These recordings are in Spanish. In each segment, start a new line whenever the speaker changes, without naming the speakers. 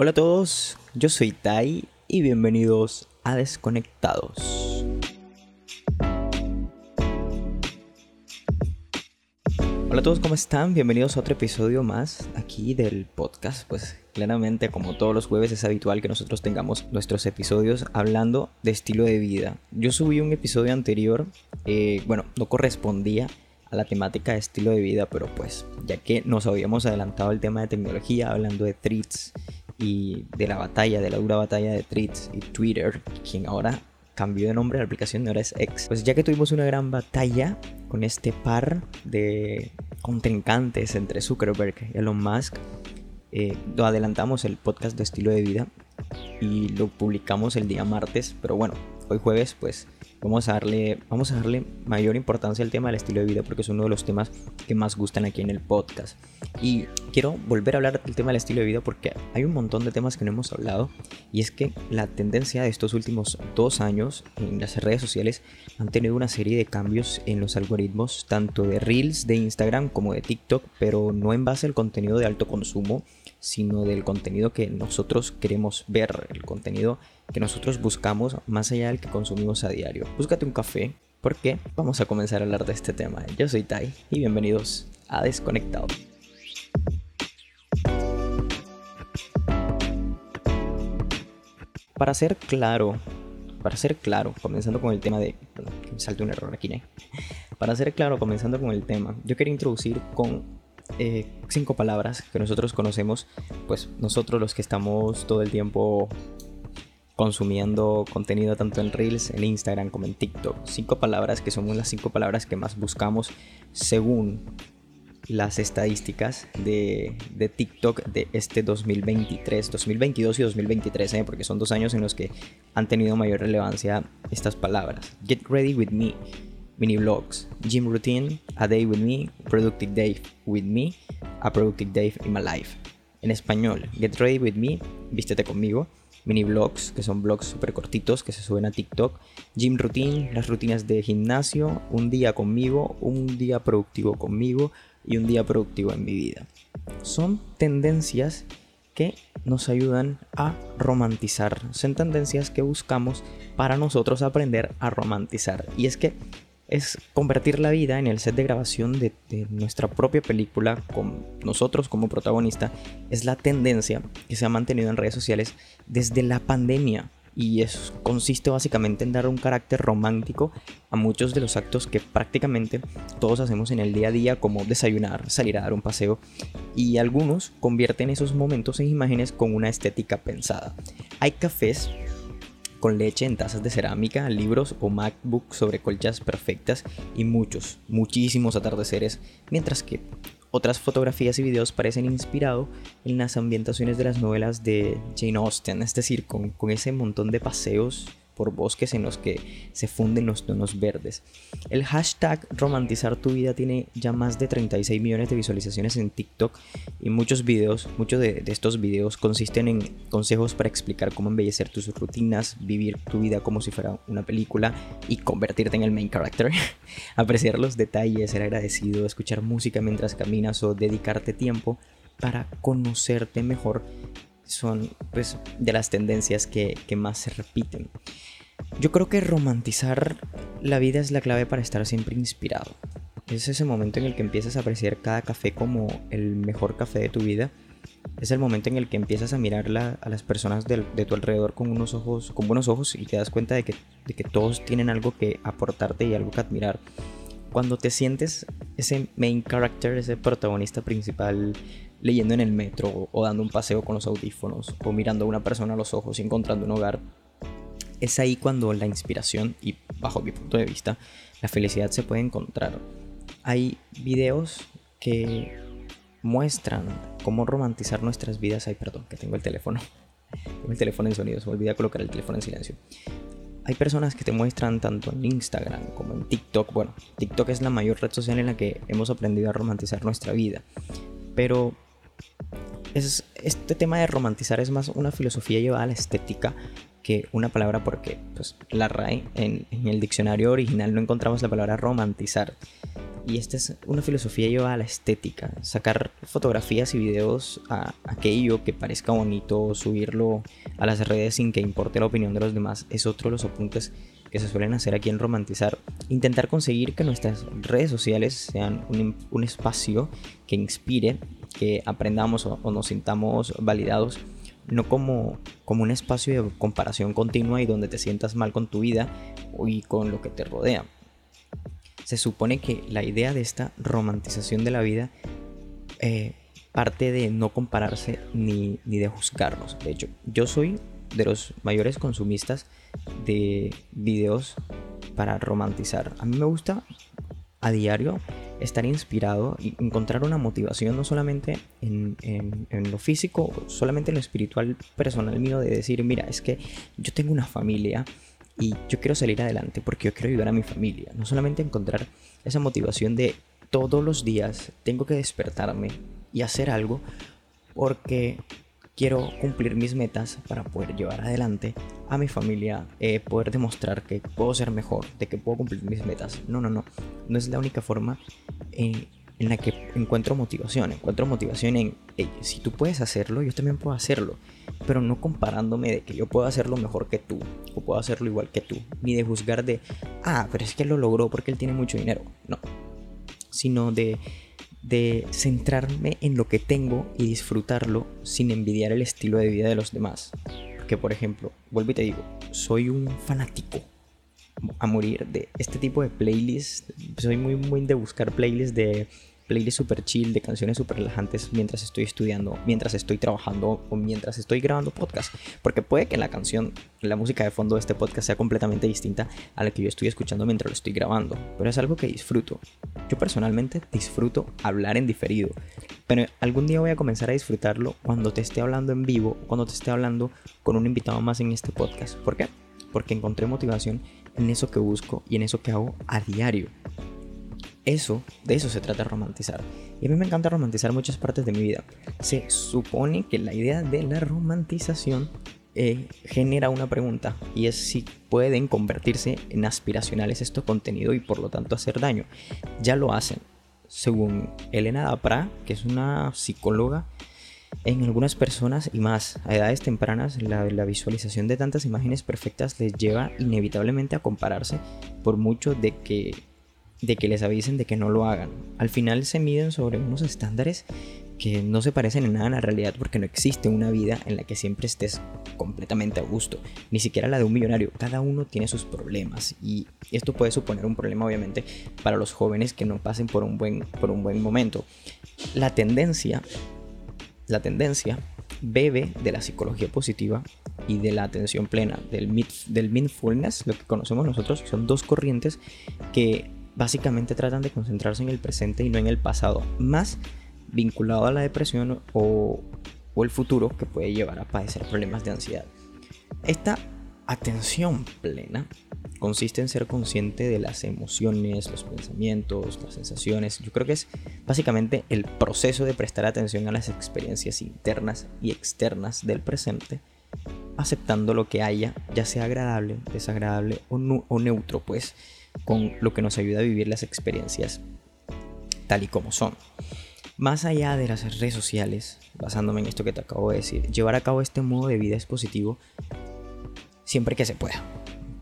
Hola a todos, yo soy Tai y bienvenidos a Desconectados. Hola a todos, ¿cómo están? Bienvenidos a otro episodio más aquí del podcast. Pues claramente, como todos los jueves, es habitual que nosotros tengamos nuestros episodios hablando de estilo de vida. Yo subí un episodio anterior, eh, bueno, no correspondía a la temática de estilo de vida, pero pues ya que nos habíamos adelantado el tema de tecnología, hablando de threads y de la batalla, de la dura batalla de threads y Twitter, quien ahora cambió de nombre, la aplicación ahora es X. Pues ya que tuvimos una gran batalla con este par de contrincantes entre Zuckerberg y Elon Musk, eh, lo adelantamos el podcast de estilo de vida y lo publicamos el día martes, pero bueno, hoy jueves pues vamos a darle, vamos a darle mayor importancia al tema del estilo de vida porque es uno de los temas que más gustan aquí en el podcast. Y quiero volver a hablar del tema del estilo de vida porque hay un montón de temas que no hemos hablado y es que la tendencia de estos últimos dos años en las redes sociales han tenido una serie de cambios en los algoritmos tanto de Reels de Instagram como de TikTok, pero no en base al contenido de alto consumo, sino del contenido que nosotros queremos ver, el contenido que nosotros buscamos más allá del que consumimos a diario. Búscate un café porque vamos a comenzar a hablar de este tema. Yo soy Tai y bienvenidos a Desconectado. Para ser claro, para ser claro, comenzando con el tema de... Perdón, que me salte un error aquí, ¿eh? Para ser claro, comenzando con el tema, yo quería introducir con eh, cinco palabras que nosotros conocemos, pues nosotros los que estamos todo el tiempo consumiendo contenido tanto en Reels, en Instagram como en TikTok. Cinco palabras que son las cinco palabras que más buscamos según las estadísticas de, de TikTok de este 2023, 2022 y 2023, ¿eh? porque son dos años en los que han tenido mayor relevancia estas palabras. Get ready with me, mini vlogs, gym routine, a day with me, productive day with me, a productive day in my life. En español, get ready with me, vístete conmigo mini vlogs, que son vlogs súper cortitos que se suben a TikTok, gym routine, las rutinas de gimnasio, un día conmigo, un día productivo conmigo y un día productivo en mi vida. Son tendencias que nos ayudan a romantizar, son tendencias que buscamos para nosotros aprender a romantizar. Y es que es convertir la vida en el set de grabación de, nuestra propia película con nosotros como protagonista. Es la tendencia que se ha mantenido en redes sociales desde la pandemia. Y eso consiste básicamente en dar un carácter romántico a muchos de los actos que prácticamente todos hacemos en el día a día, como desayunar, salir a dar un paseo. Y algunos convierten esos momentos en imágenes con una estética pensada. Hay cafés con leche en tazas de cerámica, libros o MacBook sobre colchas perfectas y muchos, muchísimos atardeceres, mientras que otras fotografías y videos parecen inspirados en las ambientaciones de las novelas de Jane Austen, es decir, con, con ese montón de paseos por bosques en los que se funden los tonos verdes. El hashtag romantizar tu vida tiene ya más de 36 millones de visualizaciones en TikTok y muchos videos, muchos de, estos videos consisten en consejos para explicar cómo embellecer tus rutinas, vivir tu vida como si fuera una película y convertirte en el main character, apreciar los detalles, ser agradecido, escuchar música mientras caminas o dedicarte tiempo para conocerte mejor son pues de las tendencias que, que más se repiten. Yo creo que romantizar la vida es la clave para estar siempre inspirado. Es ese momento en el que empiezas a apreciar cada café como el mejor café de tu vida. Es el momento en el que empiezas a mirar a las personas de, tu alrededor con unos ojos, con buenos ojos y te das cuenta de que, de que todos tienen algo que aportarte y algo que admirar. Cuando te sientes ese main character, ese protagonista principal, leyendo en el metro o dando un paseo con los audífonos o mirando a una persona a los ojos y encontrando un hogar, es ahí cuando la inspiración y bajo mi punto de vista la felicidad se puede encontrar. Hay videos que muestran cómo romantizar nuestras vidas. Ay, perdón, que tengo el teléfono. Tengo el teléfono en sonido, se me olvida colocar el teléfono en silencio. Hay personas que te muestran tanto en Instagram como en TikTok. Bueno, TikTok es la mayor red social en la que hemos aprendido a romantizar nuestra vida. Pero es, este tema de romantizar es más una filosofía llevada a la estética una palabra porque pues, la RAE en, en el diccionario original no encontramos la palabra romantizar. Y esta es una filosofía llevada a la estética, sacar fotografías y videos a aquello que parezca bonito, subirlo a las redes sin que importe la opinión de los demás, es otro de los apuntes que se suelen hacer aquí en Romantizar. Intentar conseguir que nuestras redes sociales sean un, espacio que inspire, que aprendamos o, o, nos sintamos validados, no como, como un espacio de comparación continua y donde te sientas mal con tu vida y con lo que te rodea se supone que la idea de esta romantización de la vida eh, parte de no compararse ni, de juzgarnos. De hecho, yo soy de los mayores consumistas de videos para romantizar. A mí me gusta a diario estar inspirado y encontrar una motivación no solamente en, lo físico, solamente en lo espiritual personal mío de decir, mira, es que yo tengo una familia y yo quiero salir adelante porque yo quiero ayudar a mi familia. No solamente encontrar esa motivación de todos los días tengo que despertarme y hacer algo porque quiero cumplir mis metas para poder llevar adelante a mi familia, eh, poder demostrar que puedo ser mejor, de que puedo cumplir mis metas. No, no, no. No es la única forma eh, en la que encuentro motivación. Encuentro motivación en, si tú puedes hacerlo, yo también puedo hacerlo. Pero no comparándome de que yo puedo hacerlo mejor que tú, o puedo hacerlo igual que tú. Ni de juzgar de, ah, pero es que él lo logró porque él tiene mucho dinero. No. Sino de, de centrarme en lo que tengo y disfrutarlo sin envidiar el estilo de vida de los demás. Que por ejemplo, vuelvo y te digo, soy un fanático a morir de este tipo de playlists. Soy muy, muy de buscar playlists de playlists super chill, de canciones super relajantes mientras estoy estudiando, mientras estoy trabajando o mientras estoy grabando podcast. Porque puede que la canción, la música de fondo de este podcast sea completamente distinta a la que yo estoy escuchando mientras lo estoy grabando. Pero es algo que disfruto. Yo personalmente disfruto hablar en diferido. Pero algún día voy a comenzar a disfrutarlo cuando te esté hablando en vivo, cuando te esté hablando con un invitado más en este podcast. ¿Por qué? Porque encontré motivación en eso que busco y en eso que hago a diario. Eso, de eso se trata romantizar. Y a mí me encanta romantizar muchas partes de mi vida. Se supone que la idea de la romantización eh, genera una pregunta y es si pueden convertirse en aspiracionales estos contenidos y por lo tanto hacer daño. Ya lo hacen. Según Elena Dapra, que es una psicóloga en algunas personas y más a edades tempranas, la, visualización de tantas imágenes perfectas les lleva inevitablemente a compararse por mucho de que, de que les avisen de que no lo hagan. Al final se miden sobre unos estándares que no se parecen en nada a la realidad porque no existe una vida en la que siempre estés completamente a gusto, ni siquiera la de un millonario. Cada uno tiene sus problemas y esto puede suponer un problema obviamente para los jóvenes que no pasen por un buen, por un buen momento. La tendencia la tendencia bebe de la psicología positiva y de la atención plena, del, mindfulness, lo que conocemos nosotros, son dos corrientes que básicamente tratan de concentrarse en el presente y no en el pasado, más vinculado a la depresión o, o el futuro que puede llevar a padecer problemas de ansiedad. Esta atención plena consiste en ser consciente de las emociones, los pensamientos, las sensaciones. Yo creo que es básicamente el proceso de prestar atención a las experiencias internas y externas del presente, aceptando lo que haya, ya sea agradable, desagradable o, o neutro, pues, con lo que nos ayuda a vivir las experiencias tal y como son. Más allá de las redes sociales, basándome en esto que te acabo de decir, llevar a cabo este modo de vida es positivo siempre que se pueda.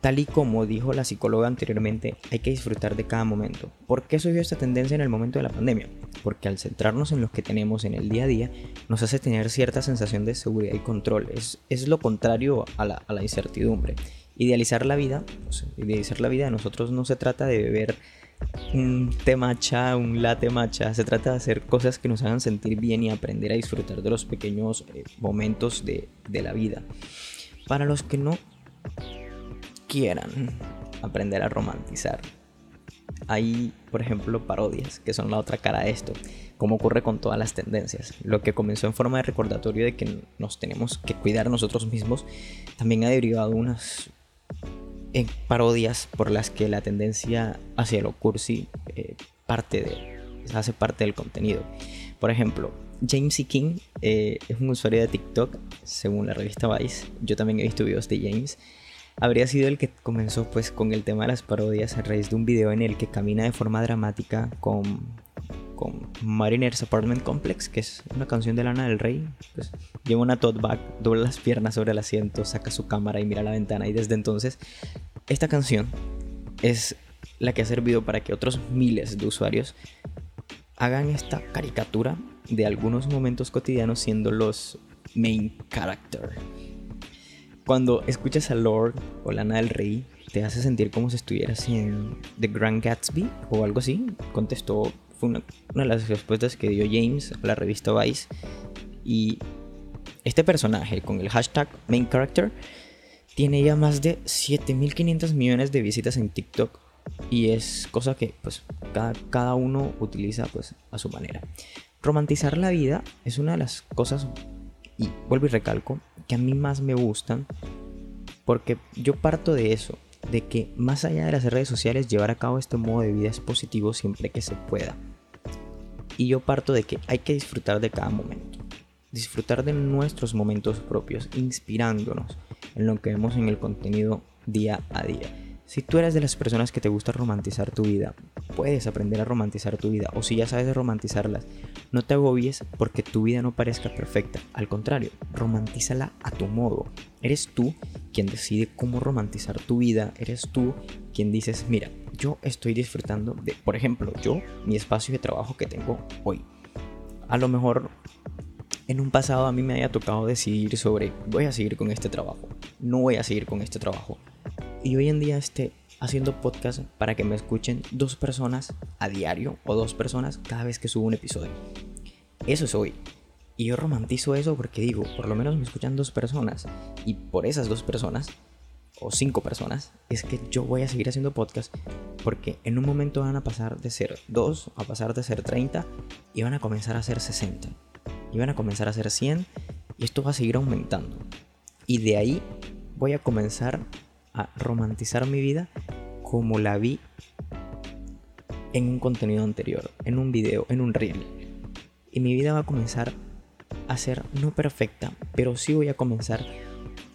Tal y como dijo la psicóloga anteriormente, hay que disfrutar de cada momento. ¿Por qué surgió esta tendencia en el momento de la pandemia? Porque al centrarnos en lo que tenemos en el día a día, nos hace tener cierta sensación de seguridad y control. Es, es lo contrario a la, a la, incertidumbre. Idealizar la vida, pues, idealizar la vida de nosotros no se trata de beber un té matcha, un latte matcha. Se trata de hacer cosas que nos hagan sentir bien y aprender a disfrutar de los pequeños eh, momentos de, de la vida. Para los que no quieran aprender a romantizar. Hay, por ejemplo, parodias, que son la otra cara de esto, como ocurre con todas las tendencias. Lo que comenzó en forma de recordatorio de que nos tenemos que cuidar nosotros mismos, también ha derivado unas en parodias por las que la tendencia hacia lo cursi eh, parte de, hace parte del contenido. Por ejemplo, James E. King eh, es un usuario de TikTok, según la revista Vice. Yo también he visto videos de James. Habría sido el que comenzó pues con el tema de las parodias a raíz de un video en el que camina de forma dramática con, con Mariner's Apartment Complex, que es una canción de Lana del Rey. Pues, lleva una tote bag, dobla las piernas sobre el asiento, saca su cámara y mira la ventana. Y desde entonces, esta canción es la que ha servido para que otros miles de usuarios hagan esta caricatura de algunos momentos cotidianos siendo los main character. Cuando escuchas a Lord o Lana del Rey, te hace sentir como si estuvieras en The Grand Gatsby o algo así. Contestó, fue una, de las respuestas que dio James a la revista Vice. Y este personaje con el hashtag main character tiene ya más de 7.500 millones de visitas en TikTok y es cosa que pues cada, cada uno utiliza pues a su manera. Romantizar la vida es una de las cosas, y vuelvo y recalco, que a mí más me gustan porque yo parto de eso, de que más allá de las redes sociales llevar a cabo este modo de vida es positivo siempre que se pueda. Y yo parto de que hay que disfrutar de cada momento. Disfrutar de nuestros momentos propios, inspirándonos en lo que vemos en el contenido día a día. Si tú eres de las personas que te gusta romantizar tu vida, puedes aprender a romantizar tu vida. O si ya sabes romantizarlas, no te agobies porque tu vida no parezca perfecta. Al contrario, romantízala a tu modo. Eres tú quien decide cómo romantizar tu vida. Eres tú quien dices, mira, yo estoy disfrutando de, por ejemplo, yo, mi espacio de trabajo que tengo hoy. A lo mejor en un pasado a mí me haya tocado decidir sobre voy a seguir con este trabajo, no voy a seguir con este trabajo y hoy en día esté haciendo podcast para que me escuchen dos personas a diario o dos personas cada vez que subo un episodio. Eso es hoy. Y yo romantizo eso porque digo, por lo menos me escuchan dos personas. Y por esas dos personas, o cinco personas, es que yo voy a seguir haciendo podcast. Porque en un momento van a pasar de ser dos a pasar de ser 30 y van a comenzar a ser 60. Y van a comenzar a ser 100 y esto va a seguir aumentando. Y de ahí voy a comenzar a romantizar mi vida como la vi en un contenido anterior, en un video, en un reel. Y mi vida va a comenzar a ser no perfecta, pero sí voy a comenzar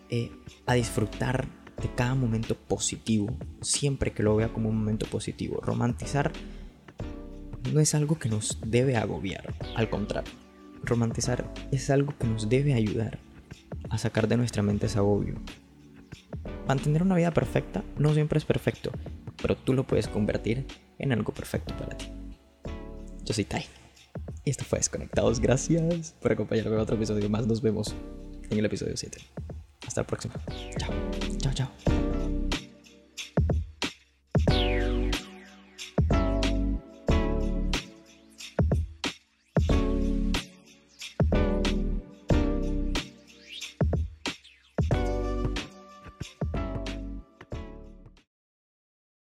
eh, a disfrutar de cada momento positivo, siempre que lo vea como un momento positivo. Romantizar no es algo que nos debe agobiar, al contrario. Romantizar es algo que nos debe ayudar a sacar de nuestra mente ese agobio, Mantener una vida perfecta no siempre es perfecto, pero tú lo puedes convertir en algo perfecto para ti. Yo soy Tai. Y esto fue Desconectados. Gracias por acompañarme en otro episodio más. Nos vemos en el episodio 7. Hasta la próxima. Chao. Chao, chao.